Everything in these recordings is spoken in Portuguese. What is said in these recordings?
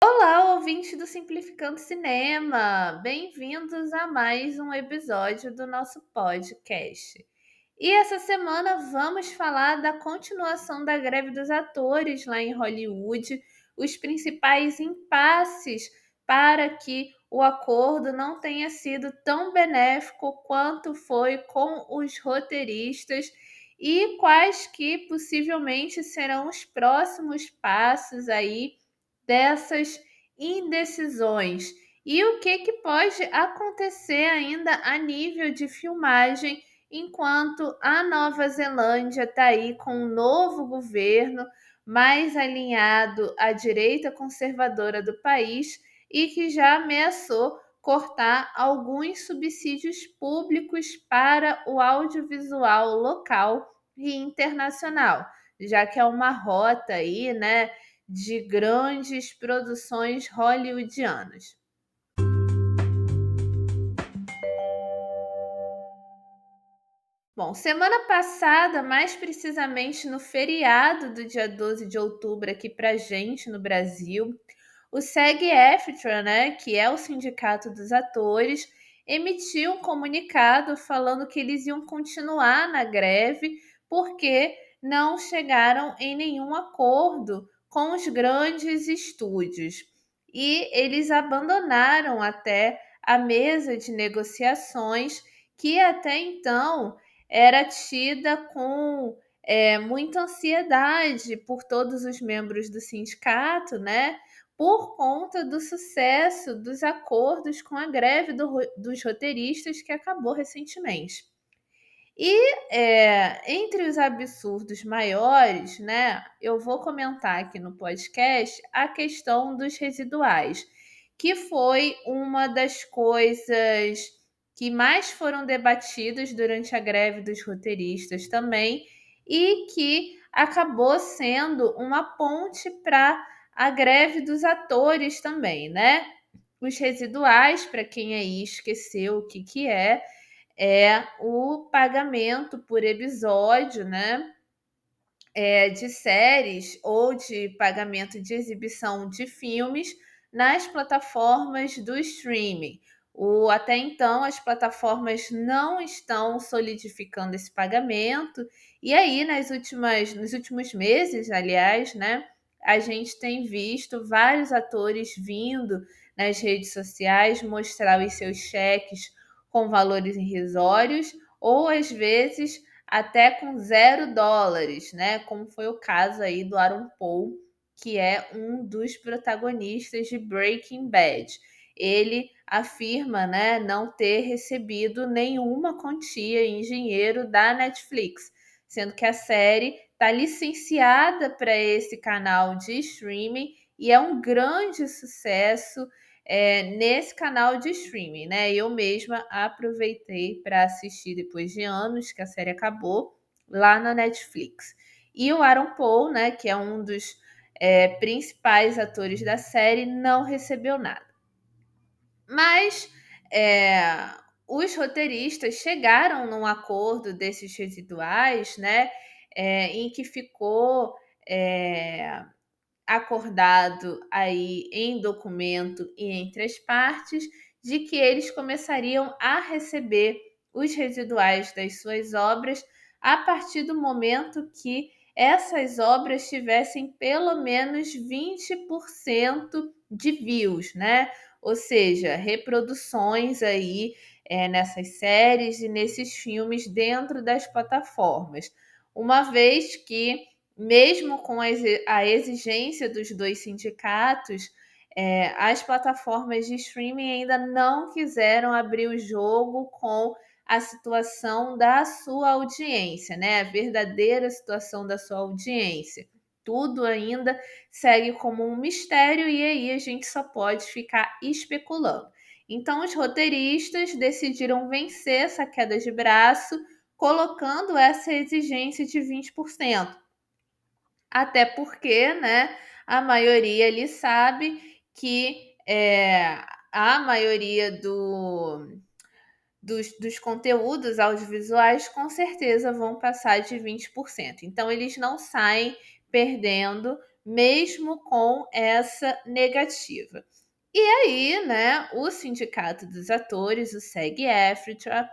Olá, ouvinte do Simplificando Cinema! Bem-vindos a mais um episódio do nosso podcast. E essa semana vamos falar da continuação da greve dos atores lá em Hollywood, os principais impasses para que o acordo não tenha sido tão benéfico quanto foi com os roteiristas e quais que possivelmente serão os próximos passos aí dessas indecisões. E o que, que pode acontecer ainda a nível de filmagem enquanto a Nova Zelândia está aí com um novo governo mais alinhado à direita conservadora do país e que já ameaçou cortar alguns subsídios públicos para o audiovisual local e internacional, já que é uma rota aí, né, de grandes produções hollywoodianas. Bom, semana passada, mais precisamente no feriado do dia 12 de outubro aqui pra gente no Brasil, o SEG-AFTRA, né, que é o sindicato dos atores, emitiu um comunicado falando que eles iam continuar na greve porque não chegaram em nenhum acordo com os grandes estúdios. E eles abandonaram até a mesa de negociações que até então era tida com é, muita ansiedade por todos os membros do sindicato, né? Por conta do sucesso dos acordos com a greve do, dos roteiristas que acabou recentemente. E é, entre os absurdos maiores, né, eu vou comentar aqui no podcast a questão dos residuais, que foi uma das coisas que mais foram debatidas durante a greve dos roteiristas também e que acabou sendo uma ponte para a greve dos atores também, né? Os residuais, para quem aí esqueceu o que, que é, é o pagamento por episódio, né? É, de séries ou de pagamento de exibição de filmes nas plataformas do streaming. O, até então, as plataformas não estão solidificando esse pagamento, e aí, nas últimas, nos últimos meses, aliás, né, a gente tem visto vários atores vindo nas redes sociais mostrar os seus cheques com valores irrisórios, ou às vezes até com zero dólares, né? Como foi o caso aí do Aaron Paul, que é um dos protagonistas de Breaking Bad. Ele afirma né, não ter recebido nenhuma quantia em dinheiro da Netflix, sendo que a série está licenciada para esse canal de streaming e é um grande sucesso é, nesse canal de streaming, né? Eu mesma aproveitei para assistir depois de anos que a série acabou lá na Netflix. E o Aaron Paul, né, que é um dos é, principais atores da série, não recebeu nada. Mas é, os roteiristas chegaram num acordo desses residuais, né? É, em que ficou é, acordado aí em documento e entre as partes de que eles começariam a receber os residuais das suas obras a partir do momento que essas obras tivessem pelo menos 20% de views, né? ou seja, reproduções aí é, nessas séries e nesses filmes dentro das plataformas. Uma vez que, mesmo com a exigência dos dois sindicatos, é, as plataformas de streaming ainda não quiseram abrir o jogo com a situação da sua audiência, né? A verdadeira situação da sua audiência tudo ainda segue como um mistério e aí a gente só pode ficar especulando. Então, os roteiristas decidiram vencer essa queda de braço, colocando essa exigência de 20%. Até porque, né, a maioria ali sabe que é, a maioria do, dos, dos conteúdos audiovisuais com certeza vão passar de 20%. Então, eles não saem perdendo, mesmo com essa negativa. E aí, né, o Sindicato dos Atores, o SEG-AFTRA,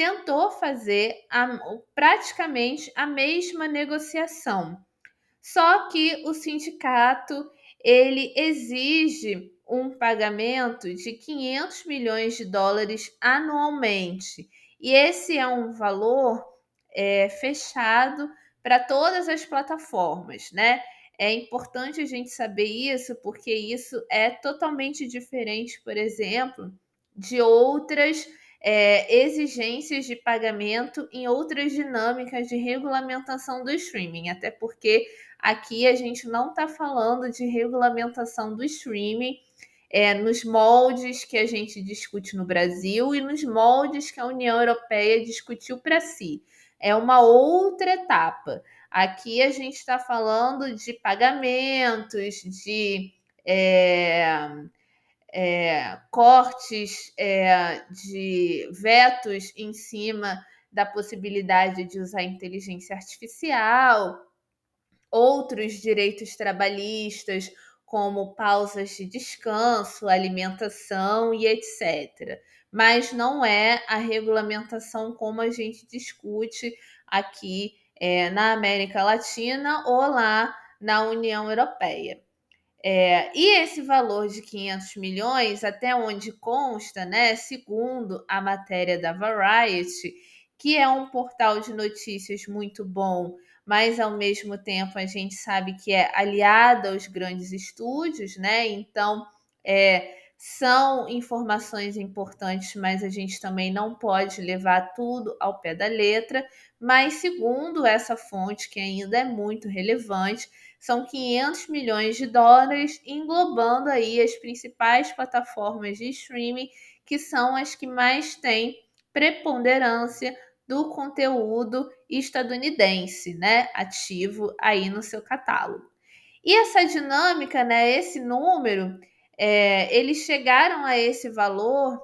tentou fazer a, praticamente a mesma negociação. Só que o sindicato ele exige um pagamento de 500 milhões de dólares anualmente. E esse é um valor é, fechado para todas as plataformas, né? É importante a gente saber isso, porque isso é totalmente diferente, por exemplo, de outras é, exigências de pagamento em outras dinâmicas de regulamentação do streaming, até porque aqui a gente não está falando de regulamentação do streaming é, nos moldes que a gente discute no Brasil e nos moldes que a União Europeia discutiu para si. É uma outra etapa. Aqui a gente está falando de pagamentos, de é, é, cortes é, de vetos em cima da possibilidade de usar inteligência artificial, outros direitos trabalhistas, como pausas de descanso, alimentação e etc. Mas não é a regulamentação como a gente discute aqui é, na América Latina ou lá na União Europeia. É, e esse valor de 500 milhões, até onde consta, né, segundo a matéria da Variety, que é um portal de notícias muito bom mas ao mesmo tempo a gente sabe que é aliada aos grandes estúdios, né? Então, é, são informações importantes, mas a gente também não pode levar tudo ao pé da letra. Mas, segundo essa fonte, que ainda é muito relevante, são 500 milhões de dólares, englobando aí as principais plataformas de streaming, que são as que mais têm preponderância do conteúdo estadunidense, né, ativo aí no seu catálogo. E essa dinâmica, né, esse número, é, eles chegaram a esse valor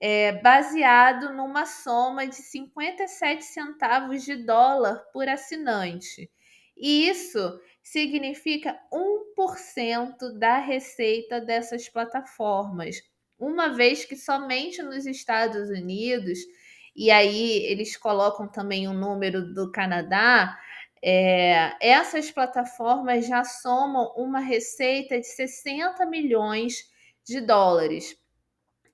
é, baseado numa soma de 57 centavos de dólar por assinante. E isso significa 1% da receita dessas plataformas, uma vez que somente nos Estados Unidos e aí eles colocam também o um número do Canadá. É, essas plataformas já somam uma receita de 60 milhões de dólares.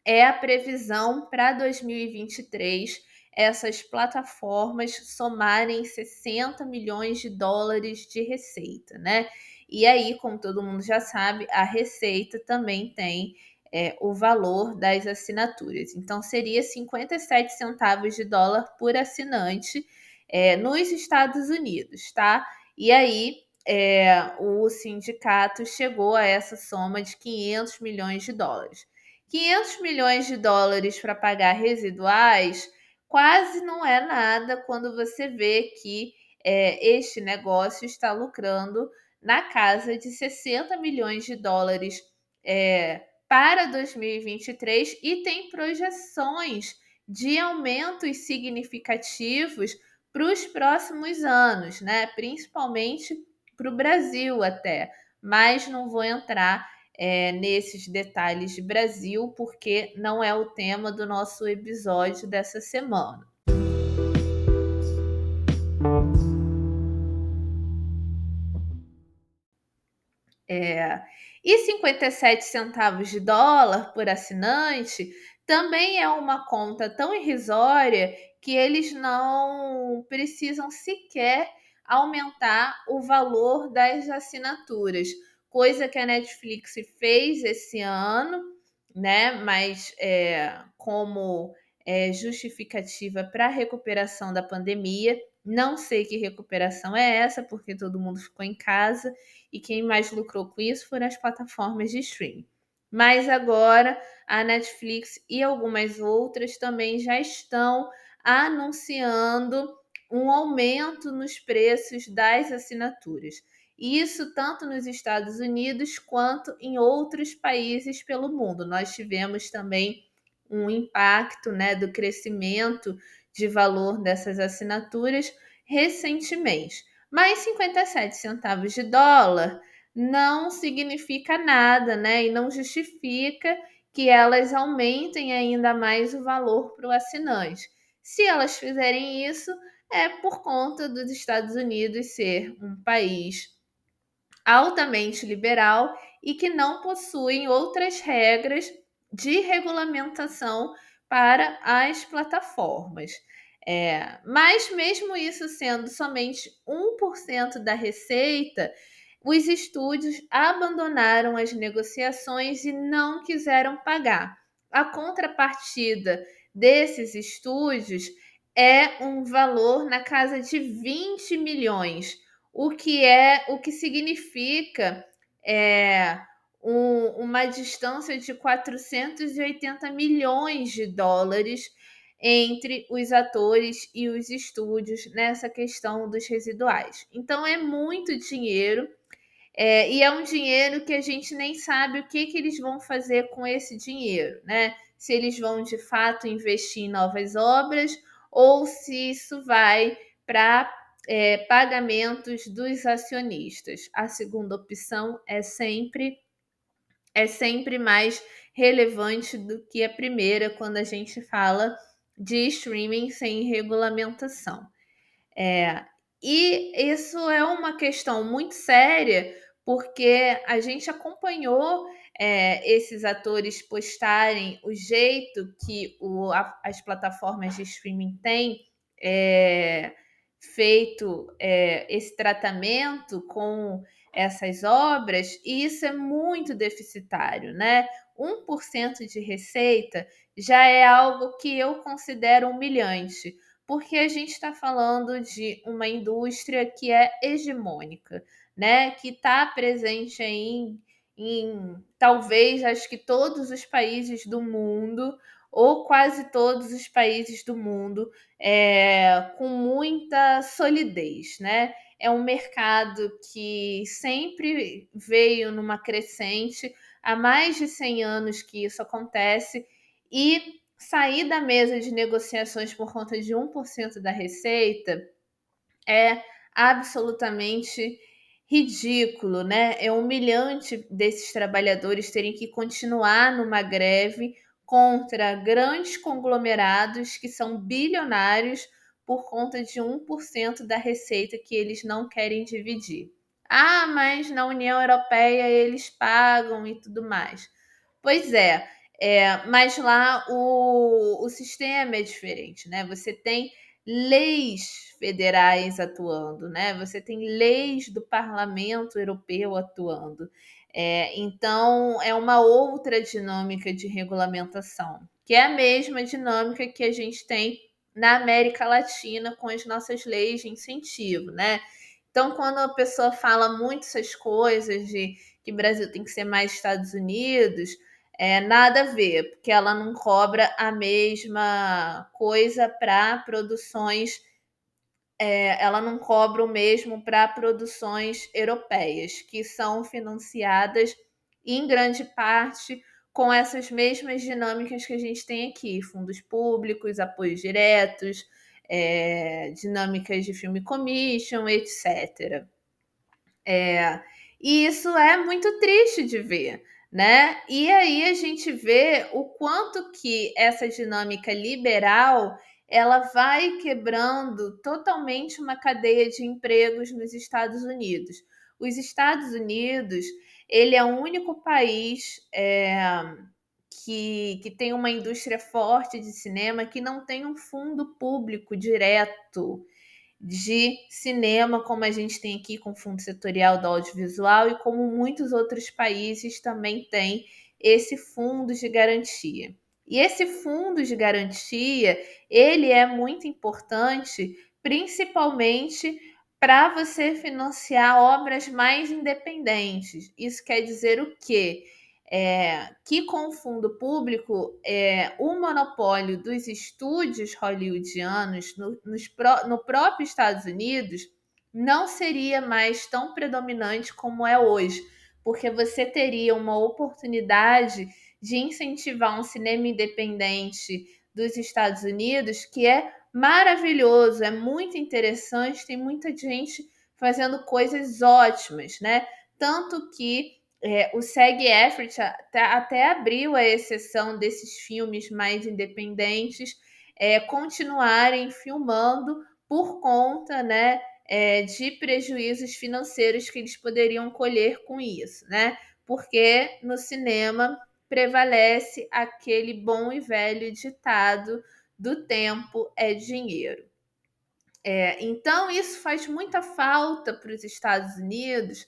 É a previsão para 2023 essas plataformas somarem 60 milhões de dólares de receita, né? E aí, como todo mundo já sabe, a receita também tem é, o valor das assinaturas. Então, seria 57 centavos de dólar por assinante é, nos Estados Unidos, tá? E aí, é, o sindicato chegou a essa soma de 500 milhões de dólares. 500 milhões de dólares para pagar residuais quase não é nada quando você vê que é, este negócio está lucrando na casa de 60 milhões de dólares é, para 2023 e tem projeções de aumentos significativos para os próximos anos, né? Principalmente para o Brasil até. Mas não vou entrar é, nesses detalhes de Brasil, porque não é o tema do nosso episódio dessa semana. É, e 57 centavos de dólar por assinante também é uma conta tão irrisória que eles não precisam sequer aumentar o valor das assinaturas, coisa que a Netflix fez esse ano, né? Mas é, como é, justificativa para a recuperação da pandemia. Não sei que recuperação é essa, porque todo mundo ficou em casa e quem mais lucrou com isso foram as plataformas de streaming. Mas agora a Netflix e algumas outras também já estão anunciando um aumento nos preços das assinaturas. Isso tanto nos Estados Unidos quanto em outros países pelo mundo. Nós tivemos também um impacto né, do crescimento de valor dessas assinaturas recentemente. Mas 57 centavos de dólar não significa nada, né? E não justifica que elas aumentem ainda mais o valor para o assinante. Se elas fizerem isso, é por conta dos Estados Unidos ser um país altamente liberal e que não possuem outras regras de regulamentação para as plataformas. É, mas, mesmo isso sendo somente 1% da receita, os estúdios abandonaram as negociações e não quiseram pagar. A contrapartida desses estúdios é um valor na casa de 20 milhões, o que é o que significa é, um, uma distância de 480 milhões de dólares entre os atores e os estúdios nessa questão dos residuais. Então é muito dinheiro é, e é um dinheiro que a gente nem sabe o que, que eles vão fazer com esse dinheiro, né? Se eles vão de fato investir em novas obras ou se isso vai para é, pagamentos dos acionistas. A segunda opção é sempre é sempre mais relevante do que a primeira quando a gente fala de streaming sem regulamentação. É, e isso é uma questão muito séria, porque a gente acompanhou é, esses atores postarem o jeito que o, a, as plataformas de streaming têm é, feito é, esse tratamento com essas obras, e isso é muito deficitário, né? 1% de receita já é algo que eu considero humilhante, porque a gente está falando de uma indústria que é hegemônica, né? Que está presente em, em talvez acho que todos os países do mundo, ou quase todos os países do mundo, é, com muita solidez, né? É um mercado que sempre veio numa crescente, há mais de 100 anos que isso acontece, e sair da mesa de negociações por conta de 1% da receita é absolutamente ridículo, né? É humilhante desses trabalhadores terem que continuar numa greve contra grandes conglomerados que são bilionários por conta de 1% da receita que eles não querem dividir. Ah, mas na União Europeia eles pagam e tudo mais. Pois é, é, mas lá o, o sistema é diferente, né? Você tem leis federais atuando, né? Você tem leis do Parlamento Europeu atuando. É, então, é uma outra dinâmica de regulamentação, que é a mesma dinâmica que a gente tem na América Latina com as nossas leis de incentivo, né? Então, quando a pessoa fala muito essas coisas de que o Brasil tem que ser mais Estados Unidos, é, nada a ver, porque ela não cobra a mesma coisa para produções, é, ela não cobra o mesmo para produções europeias, que são financiadas em grande parte com essas mesmas dinâmicas que a gente tem aqui: fundos públicos, apoios diretos, é, dinâmicas de filme commission, etc. É, e isso é muito triste de ver né? E aí a gente vê o quanto que essa dinâmica liberal ela vai quebrando totalmente uma cadeia de empregos nos Estados Unidos. Os Estados Unidos ele é o único país é, que, que tem uma indústria forte de cinema que não tem um fundo público direto de cinema, como a gente tem aqui com o Fundo Setorial do Audiovisual e como muitos outros países também têm esse fundo de garantia. E esse fundo de garantia, ele é muito importante, principalmente para você financiar obras mais independentes. Isso quer dizer o quê? é, que com o fundo público, é, o monopólio dos estúdios hollywoodianos no, nos, no próprio Estados Unidos não seria mais tão predominante como é hoje, porque você teria uma oportunidade de incentivar um cinema independente dos Estados Unidos, que é maravilhoso, é muito interessante, tem muita gente fazendo coisas ótimas, né? Tanto que é, o SEG Effort até, até, abriu a exceção desses filmes mais independentes é, continuarem filmando por conta, né? É, de prejuízos financeiros que eles poderiam colher com isso, né? Porque no cinema prevalece aquele bom e velho ditado do tempo é dinheiro. É, então, isso faz muita falta para os Estados Unidos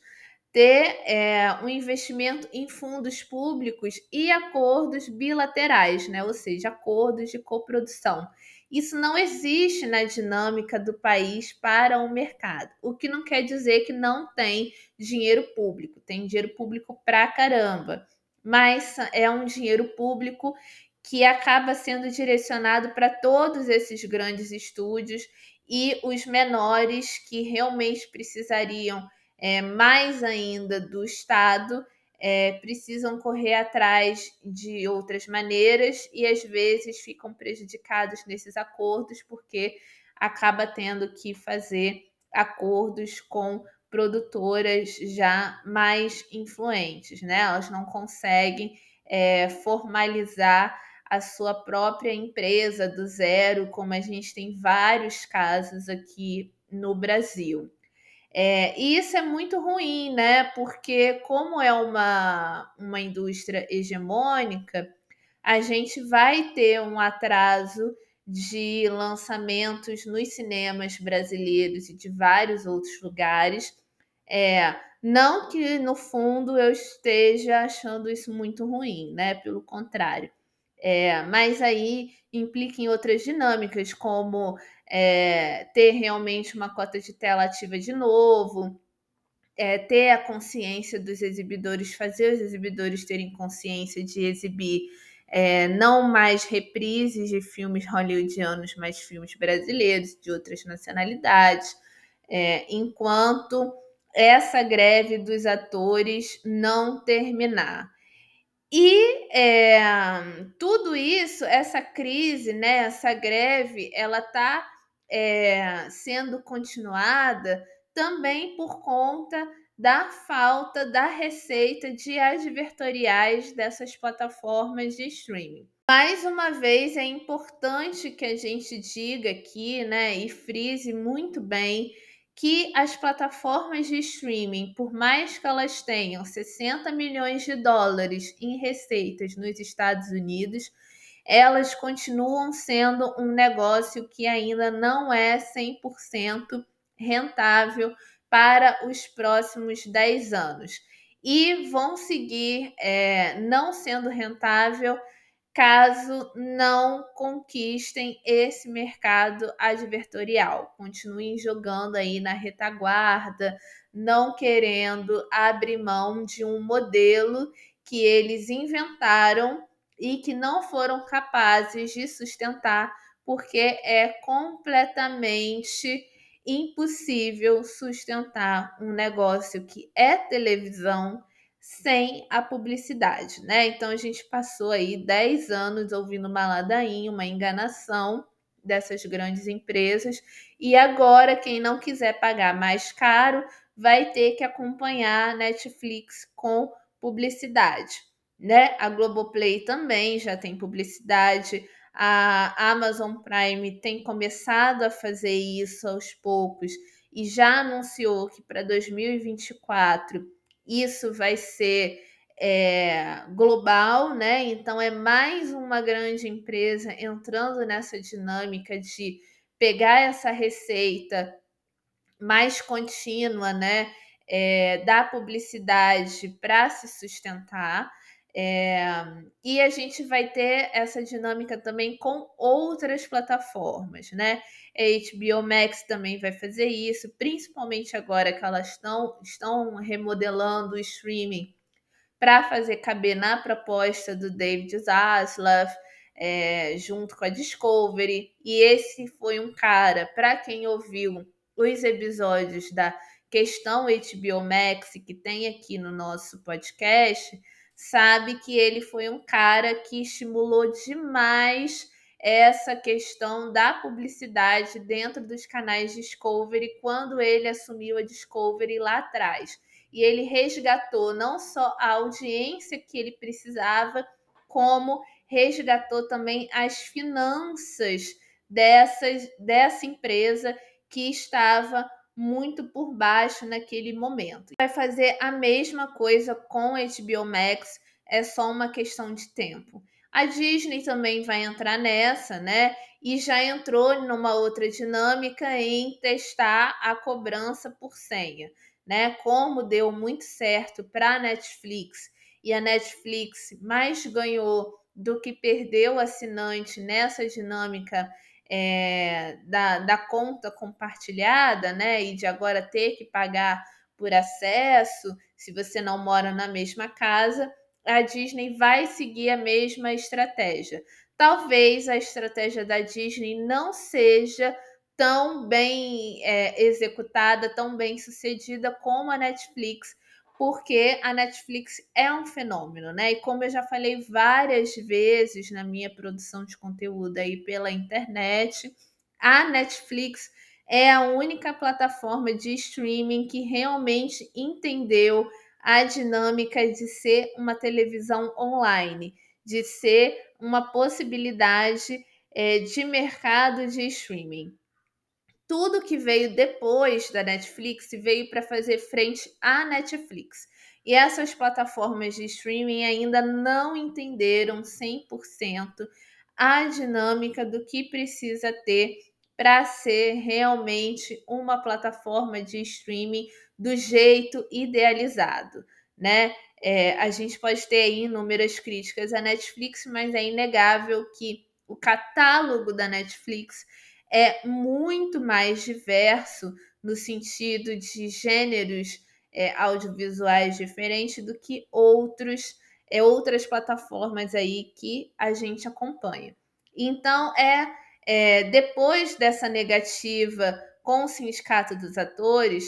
ter é, um investimento em fundos públicos e acordos bilaterais, né? ou seja, acordos de coprodução. Isso não existe na dinâmica do país para o mercado, o que não quer dizer que não tem dinheiro público, tem dinheiro público pra caramba, mas é um dinheiro público que acaba sendo direcionado para todos esses grandes estúdios e os menores que realmente precisariam é, mais ainda do Estado é, precisam correr atrás de outras maneiras e às vezes ficam prejudicados nesses acordos porque acaba tendo que fazer acordos com produtoras já mais influentes, né? Elas não conseguem é, formalizar a sua própria empresa do zero, como a gente tem vários casos aqui no Brasil. É, e isso é muito ruim, né? Porque, como é uma, uma indústria hegemônica, a gente vai ter um atraso de lançamentos nos cinemas brasileiros e de vários outros lugares. É, não que no fundo eu esteja achando isso muito ruim, né? Pelo contrário. É, mas aí implica em outras dinâmicas, como é, ter realmente uma cota de tela ativa de novo, é, ter a consciência dos exibidores, fazer os exibidores terem consciência de exibir é, não mais reprises de filmes hollywoodianos, mas filmes brasileiros, de outras nacionalidades, é, enquanto essa greve dos atores não terminar. E é, tudo isso, essa crise, né, essa greve, ela está é, sendo continuada também por conta da falta da receita de advertoriais dessas plataformas de streaming. Mais uma vez, é importante que a gente diga aqui, né, e frise muito bem que as plataformas de streaming, por mais que elas tenham 60 milhões de dólares em receitas nos Estados Unidos, elas continuam sendo um negócio que ainda não é 100% rentável para os próximos 10 anos. E vão seguir é, não sendo rentável caso não conquistem esse mercado advertorial. Continuem jogando aí na retaguarda, não querendo abrir mão de um modelo que eles inventaram e que não foram capazes de sustentar, porque é completamente impossível sustentar um negócio que é televisão sem a publicidade, né? Então a gente passou aí 10 anos ouvindo uma ladainha, uma enganação dessas grandes empresas, e agora quem não quiser pagar mais caro vai ter que acompanhar Netflix com publicidade, né? A Globoplay também já tem publicidade, a Amazon Prime tem começado a fazer isso aos poucos e já anunciou que para 2024 isso vai ser é, global, né? Então é mais uma grande empresa entrando nessa dinâmica de pegar essa receita mais contínua, né? É, da publicidade para se sustentar. É, e a gente vai ter essa dinâmica também com outras plataformas, né? A HBO Max também vai fazer isso, principalmente agora que elas estão, estão remodelando o streaming para fazer caber na proposta do David Zaslav, é, junto com a Discovery. E esse foi um cara, para quem ouviu os episódios da questão HBO Max que tem aqui no nosso podcast, sabe que ele foi um cara que estimulou demais essa questão da publicidade dentro dos canais Discovery quando ele assumiu a Discovery lá atrás. E ele resgatou não só a audiência que ele precisava, como resgatou também as finanças dessas, dessa empresa que estava muito por baixo naquele momento. Vai fazer a mesma coisa com HBO Max, é só uma questão de tempo. A Disney também vai entrar nessa, né? E já entrou numa outra dinâmica em testar a cobrança por senha, né? Como deu muito certo para a Netflix e a Netflix mais ganhou do que perdeu assinante nessa dinâmica é, da, da conta compartilhada, né? E de agora ter que pagar por acesso, se você não mora na mesma casa, a Disney vai seguir a mesma estratégia. Talvez a estratégia da Disney não seja tão bem é, executada, tão bem sucedida como a Netflix, porque a Netflix é um fenômeno, né? E como eu já falei várias vezes na minha produção de conteúdo aí pela internet, a Netflix é a única plataforma de streaming que realmente entendeu a dinâmica de ser uma televisão online, de ser uma possibilidade é, de mercado de streaming tudo que veio depois da Netflix veio para fazer frente à Netflix. E essas plataformas de streaming ainda não entenderam 100% a dinâmica do que precisa ter para ser realmente uma plataforma de streaming do jeito idealizado, né? É, a gente pode ter aí inúmeras críticas à Netflix, mas é inegável que o catálogo da Netflix é muito mais diverso no sentido de gêneros é, audiovisuais diferentes do que outros é, outras plataformas aí que a gente acompanha. Então é, é depois dessa negativa com o sindicato dos atores,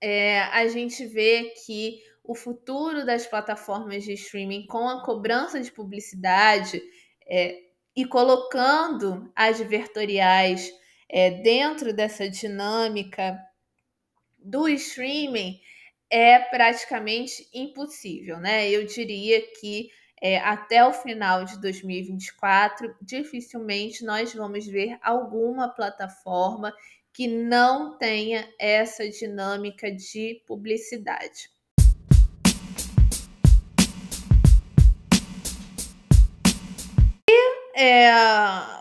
é, a gente vê que o futuro das plataformas de streaming com a cobrança de publicidade é, e colocando advertoriais é, dentro dessa dinâmica do streaming é praticamente impossível, né? Eu diria que é, até o final de 2024, dificilmente nós vamos ver alguma plataforma que não tenha essa dinâmica de publicidade. É,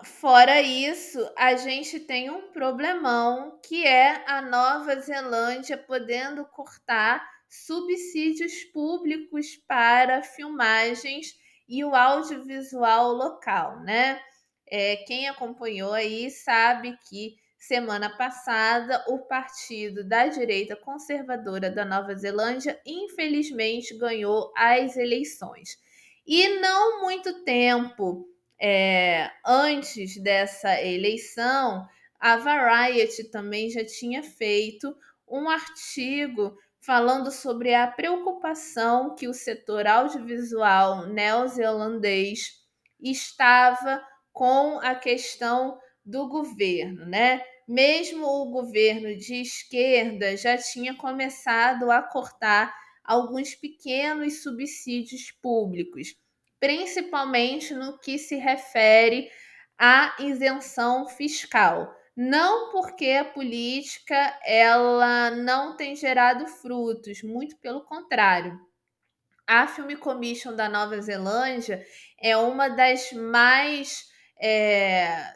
fora isso, a gente tem um problemão que é a Nova Zelândia podendo cortar subsídios públicos para filmagens e o audiovisual local, né? É, quem acompanhou aí sabe que semana passada o partido da direita conservadora da Nova Zelândia infelizmente ganhou as eleições. E não muito tempo é, antes dessa eleição, a Variety também já tinha feito um artigo falando sobre a preocupação que o setor audiovisual neozelandês estava com a questão do governo, né? Mesmo o governo de esquerda já tinha começado a cortar alguns pequenos subsídios públicos principalmente no que se refere à isenção fiscal. Não porque a política ela não tem gerado frutos, muito pelo contrário. A Film Commission da Nova Zelândia é uma das mais é,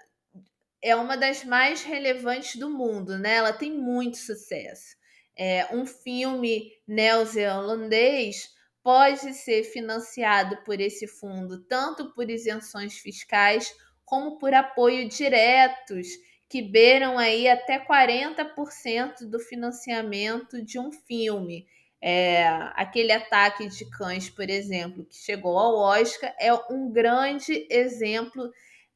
é uma das mais relevantes do mundo, né? Ela tem muito sucesso. É, um filme neozelandês pode ser financiado por esse fundo tanto por isenções fiscais como por apoio diretos que beiram aí até 40% do financiamento de um filme. É, aquele ataque de cães, por exemplo, que chegou ao Oscar, é um grande exemplo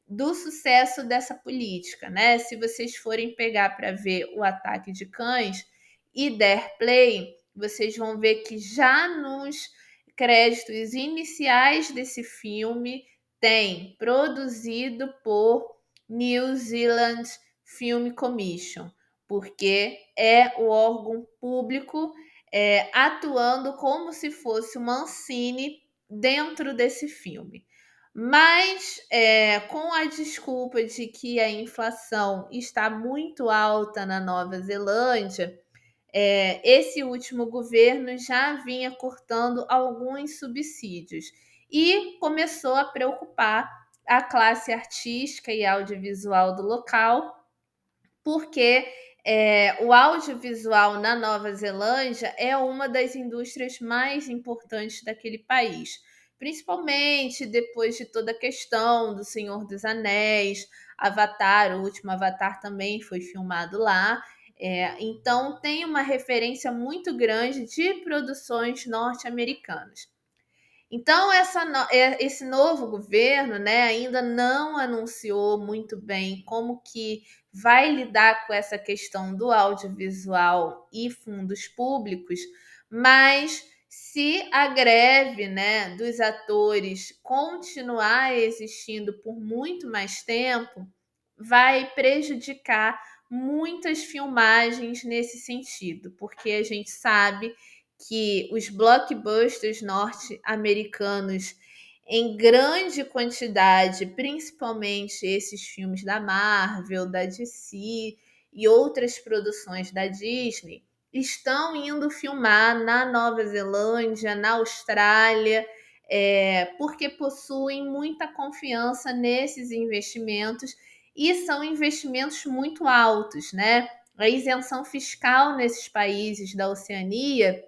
do sucesso dessa política, né? Se vocês forem pegar para ver o ataque de cães e der play, vocês vão ver que já nos créditos iniciais desse filme tem produzido por New Zealand Film Commission, porque é o órgão público é, atuando como se fosse uma Ancine dentro desse filme. Mas é, com a desculpa de que a inflação está muito alta na Nova Zelândia, é, esse último governo já vinha cortando alguns subsídios e começou a preocupar a classe artística e audiovisual do local, porque é, o audiovisual na Nova Zelândia é uma das indústrias mais importantes daquele país, principalmente depois de toda a questão do Senhor dos Anéis, Avatar, o último Avatar também foi filmado lá. É, então, tem uma referência muito grande de produções norte-americanas. Então, essa, é, esse novo governo né, ainda não anunciou muito bem como que vai lidar com essa questão do audiovisual e fundos públicos, mas se a greve né, dos atores continuar existindo por muito mais tempo, vai prejudicar muitas filmagens nesse sentido, porque a gente sabe que os blockbusters norte-americanos em grande quantidade, principalmente esses filmes da Marvel, da DC e outras produções da Disney, estão indo filmar na Nova Zelândia, na Austrália, é, porque possuem muita confiança nesses investimentos e são investimentos muito altos, né? A isenção fiscal nesses países da Oceania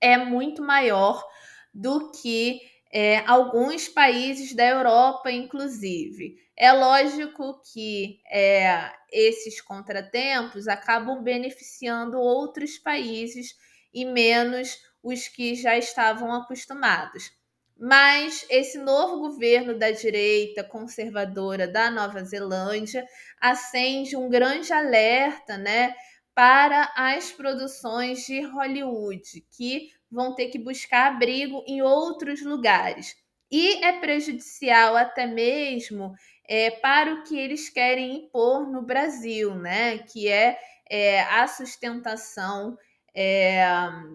é muito maior do que é, alguns países da Europa, inclusive. É lógico que é, esses contratempos acabam beneficiando outros países e menos os que já estavam acostumados. Mas esse novo governo da direita conservadora da Nova Zelândia acende um grande alerta, né, para as produções de Hollywood, que vão ter que buscar abrigo em outros lugares. E é prejudicial até mesmo é, para o que eles querem impor no Brasil, né? Que é, é a sustentação é,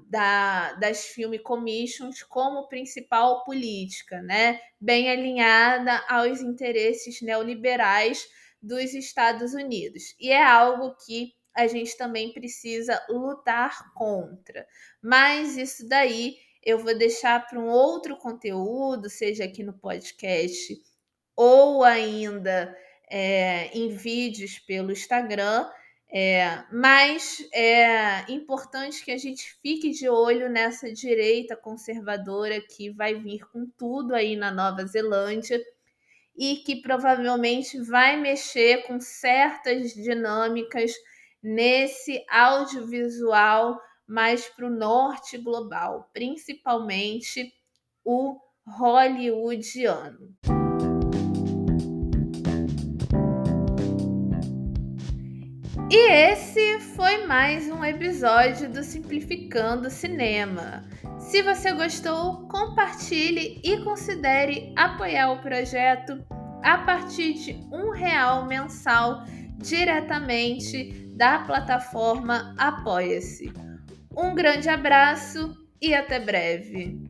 da, das Film Commissions como principal política, né? Bem alinhada aos interesses neoliberais dos Estados Unidos. E é algo que a gente também precisa lutar contra. Mas isso daí eu vou deixar para um outro conteúdo, seja aqui no podcast ou ainda é, em vídeos pelo Instagram. É, mas é importante que a gente fique de olho nessa direita conservadora que vai vir com tudo aí na Nova Zelândia e que provavelmente vai mexer com certas dinâmicas nesse audiovisual mais para o norte global, principalmente o hollywoodiano. E esse foi mais um episódio do Simplificando Cinema. Se você gostou, compartilhe e considere apoiar o projeto a partir de um real mensal diretamente da plataforma Apoia-se. Um grande abraço e até breve.